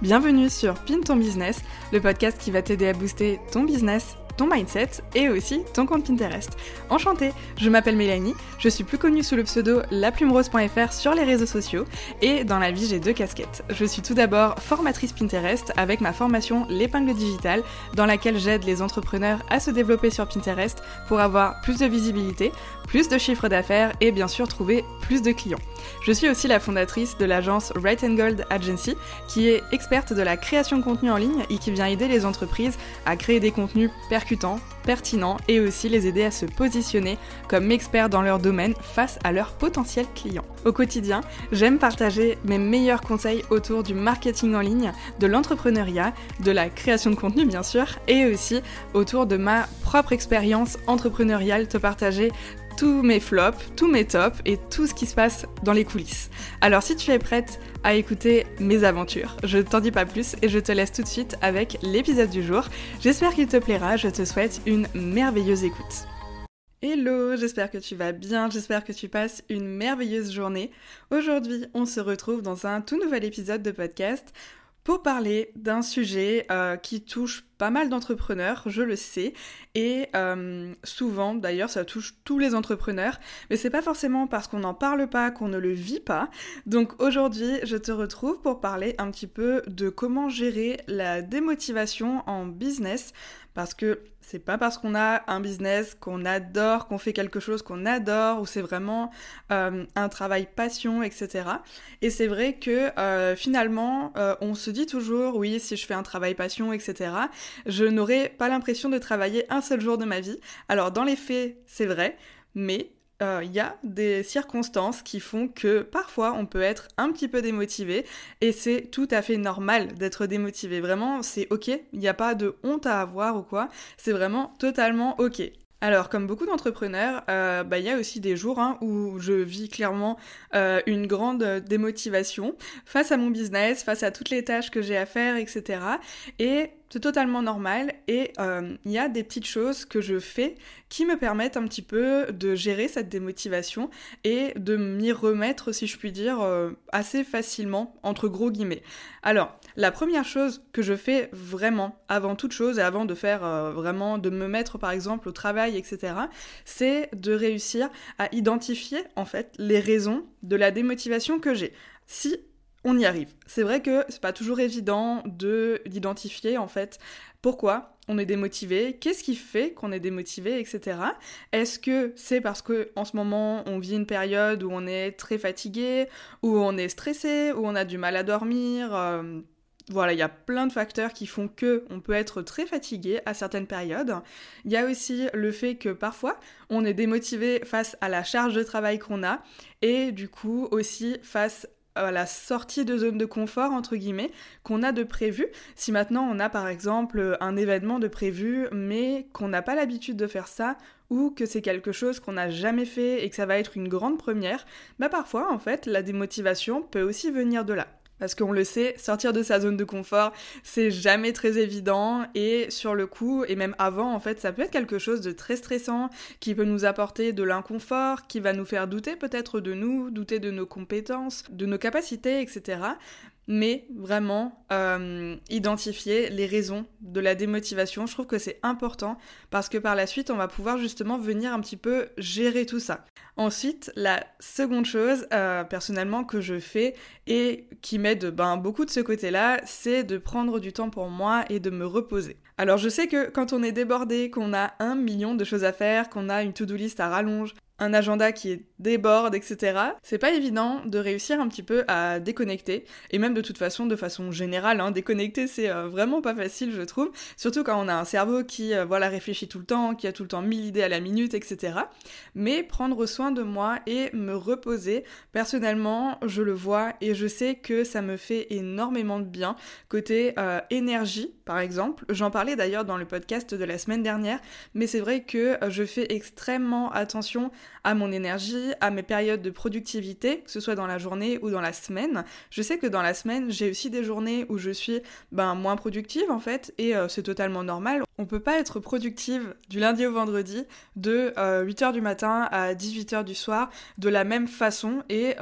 Bienvenue sur Pin ton business, le podcast qui va t'aider à booster ton business ton mindset et aussi ton compte Pinterest. Enchantée, je m'appelle Mélanie, je suis plus connue sous le pseudo laplumerose.fr sur les réseaux sociaux et dans la vie j'ai deux casquettes. Je suis tout d'abord formatrice Pinterest avec ma formation l'épingle digitale dans laquelle j'aide les entrepreneurs à se développer sur Pinterest pour avoir plus de visibilité, plus de chiffres d'affaires et bien sûr trouver plus de clients. Je suis aussi la fondatrice de l'agence Right and Gold Agency qui est experte de la création de contenu en ligne et qui vient aider les entreprises à créer des contenus percutants pertinent et aussi les aider à se positionner comme experts dans leur domaine face à leurs potentiels clients. Au quotidien, j'aime partager mes meilleurs conseils autour du marketing en ligne, de l'entrepreneuriat, de la création de contenu bien sûr, et aussi autour de ma propre expérience entrepreneuriale, te partager tous mes flops, tous mes tops et tout ce qui se passe dans les coulisses. Alors si tu es prête à écouter mes aventures, je t'en dis pas plus et je te laisse tout de suite avec l'épisode du jour. J'espère qu'il te plaira, je te souhaite une merveilleuse écoute. Hello, j'espère que tu vas bien, j'espère que tu passes une merveilleuse journée. Aujourd'hui, on se retrouve dans un tout nouvel épisode de podcast pour parler d'un sujet euh, qui touche pas mal d'entrepreneurs, je le sais, et euh, souvent d'ailleurs ça touche tous les entrepreneurs, mais c'est pas forcément parce qu'on n'en parle pas qu'on ne le vit pas. Donc aujourd'hui je te retrouve pour parler un petit peu de comment gérer la démotivation en business, parce que c'est pas parce qu'on a un business qu'on adore, qu'on fait quelque chose qu'on adore, ou c'est vraiment euh, un travail passion, etc. Et c'est vrai que euh, finalement, on se dit toujours, oui, si je fais un travail passion, etc je n'aurais pas l'impression de travailler un seul jour de ma vie. Alors dans les faits, c'est vrai, mais euh, il y a des circonstances qui font que parfois on peut être un petit peu démotivé et c'est tout à fait normal d'être démotivé. Vraiment, c'est ok, il n'y a pas de honte à avoir ou quoi, c'est vraiment totalement ok. Alors, comme beaucoup d'entrepreneurs, euh, bah, il y a aussi des jours hein, où je vis clairement euh, une grande démotivation face à mon business, face à toutes les tâches que j'ai à faire, etc. Et c'est totalement normal et euh, il y a des petites choses que je fais qui me permettent un petit peu de gérer cette démotivation et de m'y remettre, si je puis dire, euh, assez facilement, entre gros guillemets. Alors, la première chose que je fais vraiment, avant toute chose et avant de faire euh, vraiment, de me mettre par exemple au travail, etc., c'est de réussir à identifier en fait les raisons de la démotivation que j'ai. Si on y arrive. C'est vrai que c'est pas toujours évident de d'identifier en fait pourquoi on est démotivé, qu'est-ce qui fait qu'on est démotivé, etc. Est-ce que c'est parce que en ce moment on vit une période où on est très fatigué, où on est stressé, où on a du mal à dormir euh, voilà, il y a plein de facteurs qui font que on peut être très fatigué à certaines périodes. Il y a aussi le fait que parfois on est démotivé face à la charge de travail qu'on a et du coup aussi face la sortie de zone de confort, entre guillemets, qu'on a de prévu. Si maintenant on a par exemple un événement de prévu, mais qu'on n'a pas l'habitude de faire ça, ou que c'est quelque chose qu'on n'a jamais fait et que ça va être une grande première, bah parfois en fait la démotivation peut aussi venir de là. Parce qu'on le sait, sortir de sa zone de confort, c'est jamais très évident. Et sur le coup, et même avant, en fait, ça peut être quelque chose de très stressant qui peut nous apporter de l'inconfort, qui va nous faire douter peut-être de nous, douter de nos compétences, de nos capacités, etc mais vraiment euh, identifier les raisons de la démotivation. Je trouve que c'est important parce que par la suite, on va pouvoir justement venir un petit peu gérer tout ça. Ensuite, la seconde chose, euh, personnellement, que je fais et qui m'aide ben, beaucoup de ce côté-là, c'est de prendre du temps pour moi et de me reposer. Alors je sais que quand on est débordé, qu'on a un million de choses à faire, qu'on a une to-do list à rallonge, un agenda qui déborde, etc. C'est pas évident de réussir un petit peu à déconnecter. Et même de toute façon, de façon générale, hein, déconnecter c'est euh, vraiment pas facile, je trouve. Surtout quand on a un cerveau qui, euh, voilà, réfléchit tout le temps, qui a tout le temps mille idées à la minute, etc. Mais prendre soin de moi et me reposer, personnellement, je le vois et je sais que ça me fait énormément de bien. Côté euh, énergie, par exemple, j'en parlais d'ailleurs dans le podcast de la semaine dernière, mais c'est vrai que je fais extrêmement attention à mon énergie, à mes périodes de productivité, que ce soit dans la journée ou dans la semaine. Je sais que dans la semaine, j'ai aussi des journées où je suis ben, moins productive en fait, et euh, c'est totalement normal. On peut pas être productive du lundi au vendredi de 8h du matin à 18h du soir de la même façon et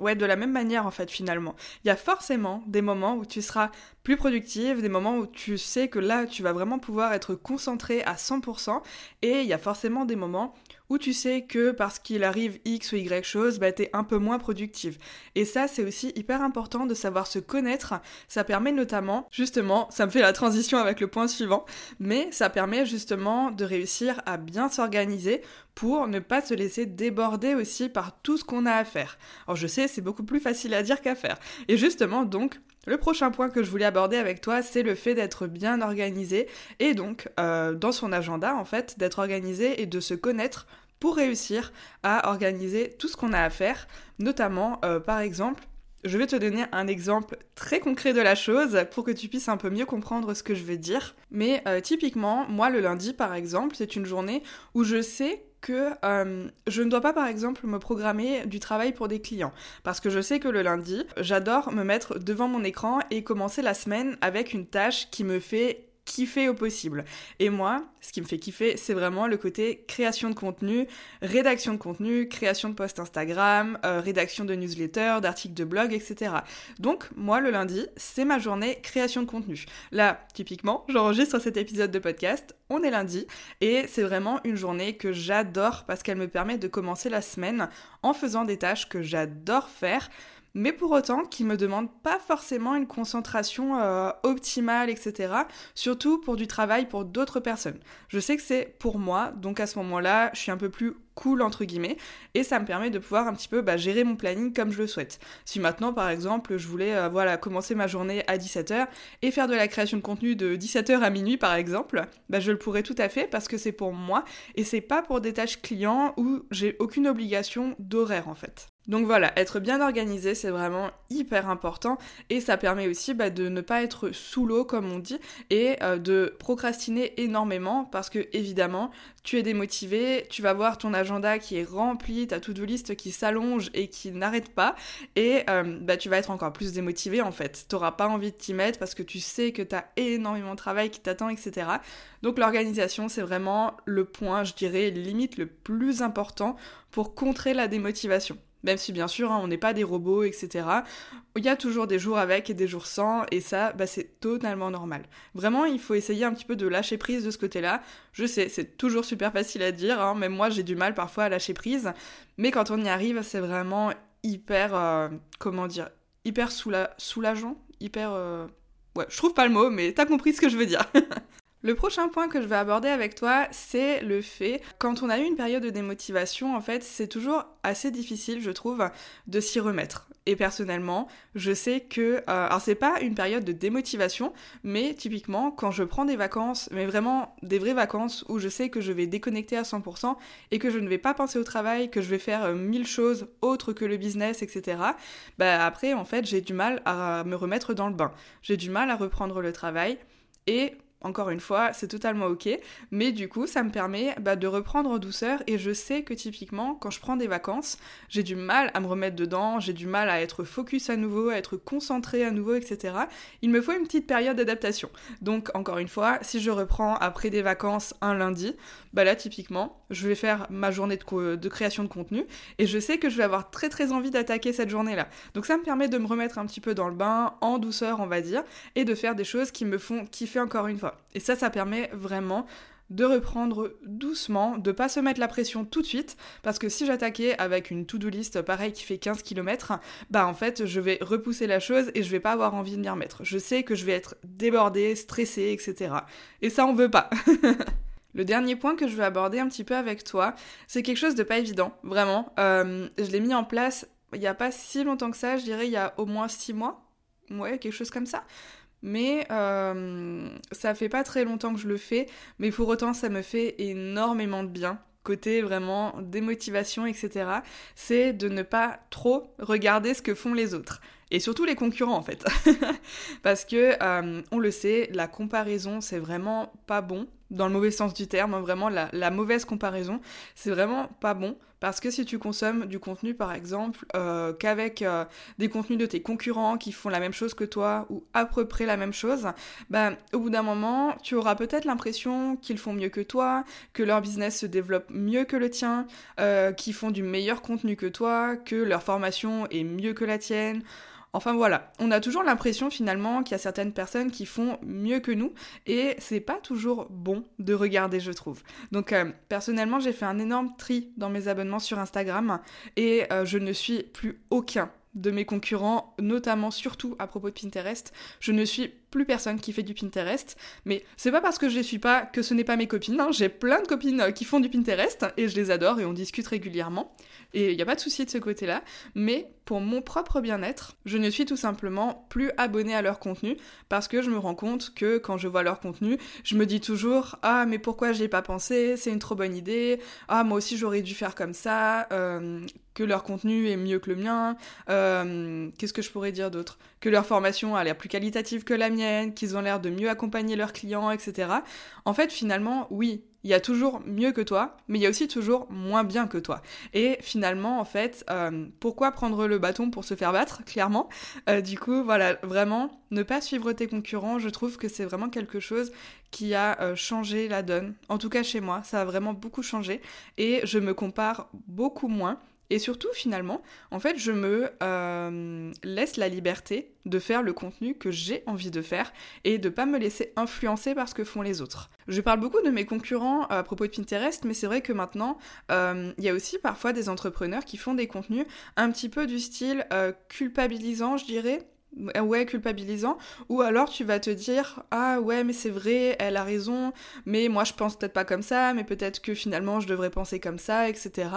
ouais, de la même manière en fait finalement. Il y a forcément des moments où tu seras plus productive, des moments où tu sais que là tu vas vraiment pouvoir être concentré à 100% et il y a forcément des moments où tu sais que parce qu'il arrive X ou Y chose, bah t'es un peu moins productive. Et ça c'est aussi hyper important de savoir se connaître, ça permet notamment, justement, ça me fait la transition avec le point suivant, mais ça permet justement de réussir à bien s'organiser pour ne pas se laisser déborder aussi par tout ce qu'on a à faire. Alors je sais, c'est beaucoup plus facile à dire qu'à faire. Et justement, donc, le prochain point que je voulais aborder avec toi, c'est le fait d'être bien organisé et donc euh, dans son agenda en fait, d'être organisé et de se connaître pour réussir à organiser tout ce qu'on a à faire, notamment euh, par exemple je vais te donner un exemple très concret de la chose pour que tu puisses un peu mieux comprendre ce que je veux dire. Mais euh, typiquement, moi le lundi par exemple, c'est une journée où je sais que euh, je ne dois pas par exemple me programmer du travail pour des clients parce que je sais que le lundi, j'adore me mettre devant mon écran et commencer la semaine avec une tâche qui me fait kiffer au possible. Et moi, ce qui me fait kiffer, c'est vraiment le côté création de contenu, rédaction de contenu, création de posts Instagram, euh, rédaction de newsletters, d'articles de blog, etc. Donc, moi, le lundi, c'est ma journée création de contenu. Là, typiquement, j'enregistre cet épisode de podcast, on est lundi, et c'est vraiment une journée que j'adore parce qu'elle me permet de commencer la semaine en faisant des tâches que j'adore faire mais pour autant qui me demande pas forcément une concentration euh, optimale, etc. Surtout pour du travail pour d'autres personnes. Je sais que c'est pour moi, donc à ce moment-là, je suis un peu plus cool entre guillemets, et ça me permet de pouvoir un petit peu bah, gérer mon planning comme je le souhaite. Si maintenant, par exemple, je voulais euh, voilà commencer ma journée à 17h et faire de la création de contenu de 17h à minuit, par exemple, bah, je le pourrais tout à fait parce que c'est pour moi et c'est pas pour des tâches clients où j'ai aucune obligation d'horaire en fait. Donc voilà, être bien organisé, c'est vraiment hyper important et ça permet aussi bah, de ne pas être sous l'eau comme on dit et euh, de procrastiner énormément parce que évidemment, tu es démotivé, tu vas voir ton agenda qui est rempli, ta to-do list qui s'allonge et qui n'arrête pas et euh, bah, tu vas être encore plus démotivé en fait. Tu n'auras pas envie de t'y mettre parce que tu sais que tu as énormément de travail qui t'attend, etc. Donc l'organisation, c'est vraiment le point, je dirais, limite le plus important pour contrer la démotivation. Même si bien sûr, hein, on n'est pas des robots, etc. Il y a toujours des jours avec et des jours sans, et ça, bah, c'est totalement normal. Vraiment, il faut essayer un petit peu de lâcher prise de ce côté-là. Je sais, c'est toujours super facile à dire, hein, même moi j'ai du mal parfois à lâcher prise, mais quand on y arrive, c'est vraiment hyper, euh, comment dire, hyper soulageant, hyper... Euh, ouais, je trouve pas le mot, mais t'as compris ce que je veux dire. Le prochain point que je vais aborder avec toi, c'est le fait, quand on a eu une période de démotivation, en fait, c'est toujours assez difficile, je trouve, de s'y remettre. Et personnellement, je sais que, euh, alors c'est pas une période de démotivation, mais typiquement, quand je prends des vacances, mais vraiment des vraies vacances où je sais que je vais déconnecter à 100% et que je ne vais pas penser au travail, que je vais faire euh, mille choses autres que le business, etc. Bah après, en fait, j'ai du mal à me remettre dans le bain. J'ai du mal à reprendre le travail et encore une fois, c'est totalement ok, mais du coup, ça me permet bah, de reprendre en douceur et je sais que typiquement, quand je prends des vacances, j'ai du mal à me remettre dedans, j'ai du mal à être focus à nouveau, à être concentré à nouveau, etc. Il me faut une petite période d'adaptation. Donc, encore une fois, si je reprends après des vacances un lundi, bah là, typiquement, je vais faire ma journée de, de création de contenu et je sais que je vais avoir très très envie d'attaquer cette journée-là. Donc, ça me permet de me remettre un petit peu dans le bain, en douceur, on va dire, et de faire des choses qui me font kiffer encore une fois. Et ça, ça permet vraiment de reprendre doucement, de pas se mettre la pression tout de suite, parce que si j'attaquais avec une to-do list pareil qui fait 15 km, bah en fait je vais repousser la chose et je vais pas avoir envie de m'y remettre. Je sais que je vais être débordée, stressée, etc. Et ça on veut pas. Le dernier point que je veux aborder un petit peu avec toi, c'est quelque chose de pas évident, vraiment. Euh, je l'ai mis en place il y a pas si longtemps que ça, je dirais il y a au moins 6 mois. Ouais, quelque chose comme ça. Mais euh, ça fait pas très longtemps que je le fais, mais pour autant ça me fait énormément de bien. Côté vraiment démotivation, etc. C'est de ne pas trop regarder ce que font les autres. Et surtout les concurrents en fait. Parce que euh, on le sait, la comparaison c'est vraiment pas bon. Dans le mauvais sens du terme, hein, vraiment la, la mauvaise comparaison, c'est vraiment pas bon Parce que si tu consommes du contenu, par exemple, euh, qu'avec euh, des contenus de tes concurrents qui font la même chose que toi ou à peu près la même chose, bah, au bout d'un moment, tu auras peut-être l'impression qu'ils font mieux que toi, que leur business se développe mieux que le tien, euh, qu'ils font du meilleur contenu que toi, que leur formation est mieux que la tienne. Enfin voilà, on a toujours l'impression finalement qu'il y a certaines personnes qui font mieux que nous et c'est pas toujours bon de regarder, je trouve. Donc euh, personnellement, j'ai fait un énorme tri dans mes abonnements sur Instagram et euh, je ne suis plus aucun de mes concurrents, notamment surtout à propos de Pinterest. Je ne suis plus personne qui fait du Pinterest, mais c'est pas parce que je les suis pas que ce n'est pas mes copines. Hein. J'ai plein de copines euh, qui font du Pinterest et je les adore et on discute régulièrement. Et il n'y a pas de souci de ce côté-là, mais pour mon propre bien-être, je ne suis tout simplement plus abonnée à leur contenu parce que je me rends compte que quand je vois leur contenu, je me dis toujours ah mais pourquoi j'y ai pas pensé, c'est une trop bonne idée, ah moi aussi j'aurais dû faire comme ça, euh, que leur contenu est mieux que le mien, euh, qu'est-ce que je pourrais dire d'autre? Que leur formation a l'air plus qualitative que la mienne, qu'ils ont l'air de mieux accompagner leurs clients, etc. En fait, finalement, oui, il y a toujours mieux que toi, mais il y a aussi toujours moins bien que toi. Et finalement, en fait, euh, pourquoi prendre le bâton pour se faire battre, clairement? Euh, Du coup, voilà, vraiment, ne pas suivre tes concurrents, je trouve que c'est vraiment quelque chose qui a changé la donne. En tout cas, chez moi, ça a vraiment beaucoup changé. Et je me compare beaucoup moins. Et surtout, finalement, en fait, je me euh, laisse la liberté de faire le contenu que j'ai envie de faire et de pas me laisser influencer par ce que font les autres. Je parle beaucoup de mes concurrents à propos de Pinterest, mais c'est vrai que maintenant, euh, il y a aussi parfois des entrepreneurs qui font des contenus un petit peu du style euh, culpabilisant, je dirais ouais culpabilisant ou alors tu vas te dire ah ouais mais c'est vrai elle a raison mais moi je pense peut-être pas comme ça mais peut-être que finalement je devrais penser comme ça etc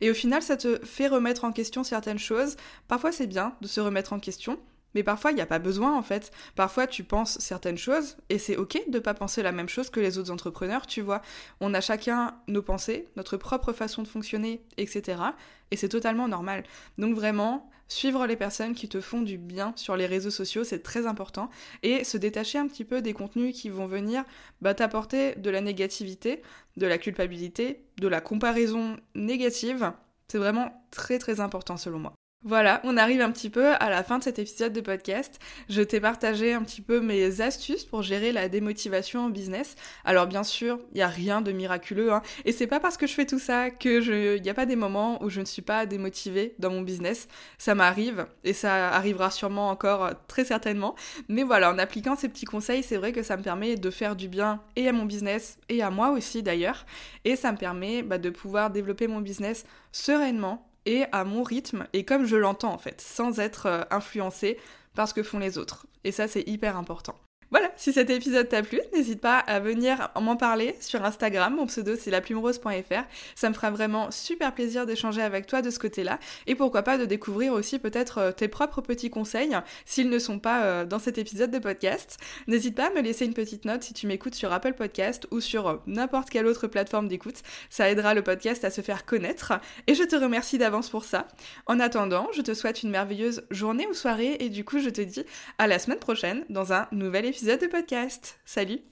et au final ça te fait remettre en question certaines choses parfois c'est bien de se remettre en question mais parfois, il n'y a pas besoin en fait. Parfois, tu penses certaines choses et c'est ok de pas penser la même chose que les autres entrepreneurs, tu vois. On a chacun nos pensées, notre propre façon de fonctionner, etc. Et c'est totalement normal. Donc vraiment, suivre les personnes qui te font du bien sur les réseaux sociaux, c'est très important. Et se détacher un petit peu des contenus qui vont venir bah, t'apporter de la négativité, de la culpabilité, de la comparaison négative. C'est vraiment très très important selon moi. Voilà, on arrive un petit peu à la fin de cet épisode de podcast. Je t'ai partagé un petit peu mes astuces pour gérer la démotivation en business. Alors bien sûr, il n'y a rien de miraculeux, hein, et c'est pas parce que je fais tout ça que je, il n'y a pas des moments où je ne suis pas démotivée dans mon business. Ça m'arrive et ça arrivera sûrement encore euh, très certainement. Mais voilà, en appliquant ces petits conseils, c'est vrai que ça me permet de faire du bien et à mon business et à moi aussi d'ailleurs, et ça me permet bah, de pouvoir développer mon business sereinement et à mon rythme et comme je l'entends en fait, sans être euh, influencé par ce que font les autres. Et ça c'est hyper important. Voilà, si cet épisode t'a plu, n'hésite pas à venir m'en parler sur Instagram. Mon pseudo c'est laplumerose.fr. Ça me fera vraiment super plaisir d'échanger avec toi de ce côté-là. Et pourquoi pas de découvrir aussi peut-être euh, tes propres petits conseils s'ils ne sont pas euh, dans cet épisode de podcast. N'hésite pas à me laisser une petite note si tu m'écoutes sur Apple Podcast ou sur euh, n'importe quelle autre plateforme d'écoute. Ça aidera le podcast à se faire connaître. Et je te remercie d'avance pour ça. En attendant, je te souhaite une merveilleuse journée ou soirée et du coup je te dis à la semaine prochaine dans un nouvel épisode de podcast. Salut